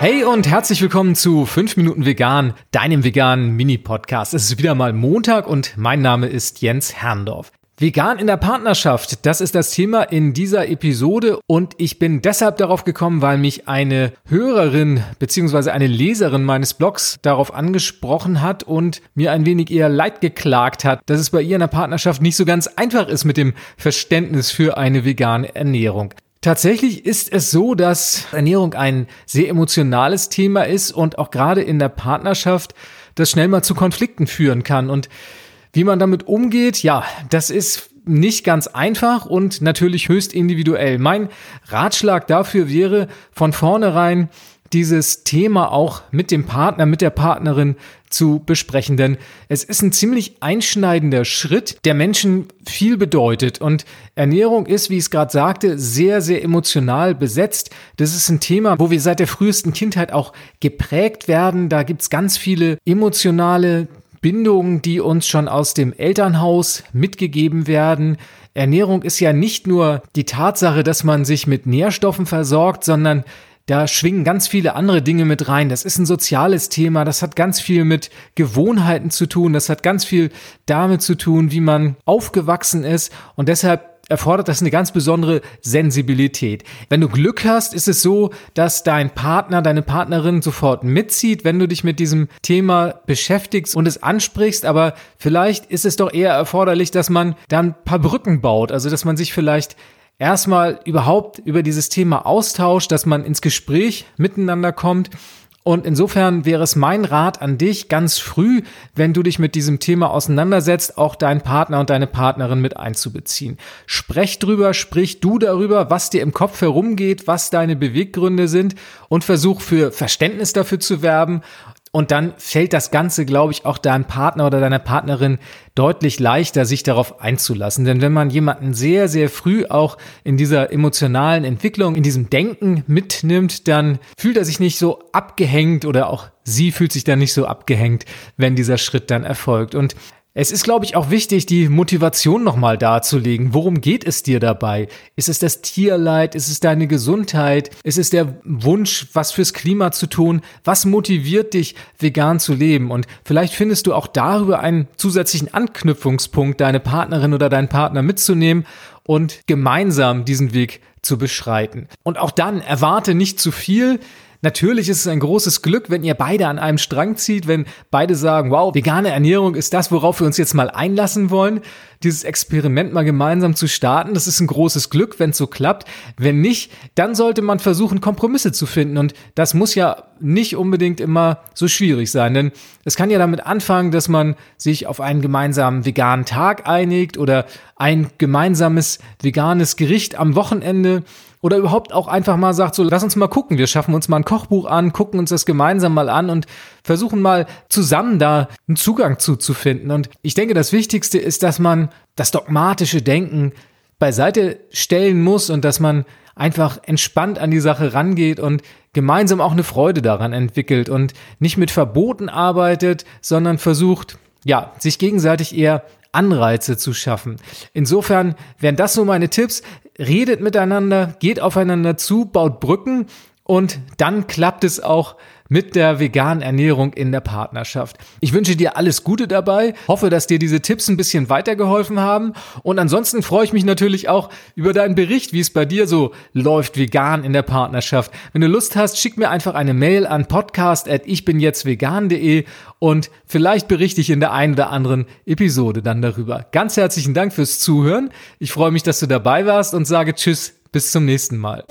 Hey und herzlich willkommen zu 5 Minuten Vegan, deinem veganen Mini-Podcast. Es ist wieder mal Montag und mein Name ist Jens Herrndorf. Vegan in der Partnerschaft, das ist das Thema in dieser Episode und ich bin deshalb darauf gekommen, weil mich eine Hörerin bzw. eine Leserin meines Blogs darauf angesprochen hat und mir ein wenig eher leid geklagt hat, dass es bei ihr in der Partnerschaft nicht so ganz einfach ist mit dem Verständnis für eine vegane Ernährung. Tatsächlich ist es so, dass Ernährung ein sehr emotionales Thema ist und auch gerade in der Partnerschaft das schnell mal zu Konflikten führen kann. Und wie man damit umgeht, ja, das ist nicht ganz einfach und natürlich höchst individuell. Mein Ratschlag dafür wäre von vornherein dieses Thema auch mit dem Partner, mit der Partnerin zu besprechen, denn es ist ein ziemlich einschneidender Schritt, der Menschen viel bedeutet und Ernährung ist, wie ich es gerade sagte, sehr, sehr emotional besetzt. Das ist ein Thema, wo wir seit der frühesten Kindheit auch geprägt werden. Da gibt's ganz viele emotionale Bindungen, die uns schon aus dem Elternhaus mitgegeben werden. Ernährung ist ja nicht nur die Tatsache, dass man sich mit Nährstoffen versorgt, sondern da schwingen ganz viele andere Dinge mit rein. Das ist ein soziales Thema, das hat ganz viel mit Gewohnheiten zu tun, das hat ganz viel damit zu tun, wie man aufgewachsen ist. Und deshalb erfordert das eine ganz besondere Sensibilität. Wenn du Glück hast, ist es so, dass dein Partner, deine Partnerin sofort mitzieht, wenn du dich mit diesem Thema beschäftigst und es ansprichst, aber vielleicht ist es doch eher erforderlich, dass man dann ein paar Brücken baut, also dass man sich vielleicht erstmal überhaupt über dieses Thema austauscht, dass man ins Gespräch miteinander kommt. Und insofern wäre es mein Rat an dich, ganz früh, wenn du dich mit diesem Thema auseinandersetzt, auch deinen Partner und deine Partnerin mit einzubeziehen. Sprech drüber, sprich du darüber, was dir im Kopf herumgeht, was deine Beweggründe sind und versuch für Verständnis dafür zu werben und dann fällt das Ganze, glaube ich, auch deinem Partner oder deiner Partnerin deutlich leichter, sich darauf einzulassen. Denn wenn man jemanden sehr, sehr früh auch in dieser emotionalen Entwicklung, in diesem Denken mitnimmt, dann fühlt er sich nicht so abgehängt oder auch sie fühlt sich dann nicht so abgehängt, wenn dieser Schritt dann erfolgt. Und es ist, glaube ich, auch wichtig, die Motivation nochmal darzulegen. Worum geht es dir dabei? Ist es das Tierleid? Ist es deine Gesundheit? Ist es der Wunsch, was fürs Klima zu tun? Was motiviert dich, vegan zu leben? Und vielleicht findest du auch darüber einen zusätzlichen Anknüpfungspunkt, deine Partnerin oder deinen Partner mitzunehmen und gemeinsam diesen Weg zu beschreiten. Und auch dann erwarte nicht zu viel. Natürlich ist es ein großes Glück, wenn ihr beide an einem Strang zieht, wenn beide sagen, wow, vegane Ernährung ist das, worauf wir uns jetzt mal einlassen wollen, dieses Experiment mal gemeinsam zu starten. Das ist ein großes Glück, wenn es so klappt. Wenn nicht, dann sollte man versuchen, Kompromisse zu finden. Und das muss ja nicht unbedingt immer so schwierig sein, denn es kann ja damit anfangen, dass man sich auf einen gemeinsamen veganen Tag einigt oder ein gemeinsames veganes Gericht am Wochenende oder überhaupt auch einfach mal sagt, so lass uns mal gucken, wir schaffen uns mal ein Kochbuch an, gucken uns das gemeinsam mal an und versuchen mal zusammen da einen Zugang zu, zu finden. Und ich denke, das Wichtigste ist, dass man das dogmatische Denken beiseite stellen muss und dass man einfach entspannt an die Sache rangeht und gemeinsam auch eine Freude daran entwickelt und nicht mit Verboten arbeitet, sondern versucht, ja, sich gegenseitig eher Anreize zu schaffen. Insofern wären das so meine Tipps. Redet miteinander, geht aufeinander zu, baut Brücken und dann klappt es auch mit der veganen Ernährung in der Partnerschaft. Ich wünsche dir alles Gute dabei, hoffe, dass dir diese Tipps ein bisschen weitergeholfen haben und ansonsten freue ich mich natürlich auch über deinen Bericht, wie es bei dir so läuft vegan in der Partnerschaft. Wenn du Lust hast, schick mir einfach eine Mail an podcast@ichbinjetztvegan.de und vielleicht berichte ich in der einen oder anderen Episode dann darüber. Ganz herzlichen Dank fürs Zuhören. Ich freue mich, dass du dabei warst und sage tschüss, bis zum nächsten Mal.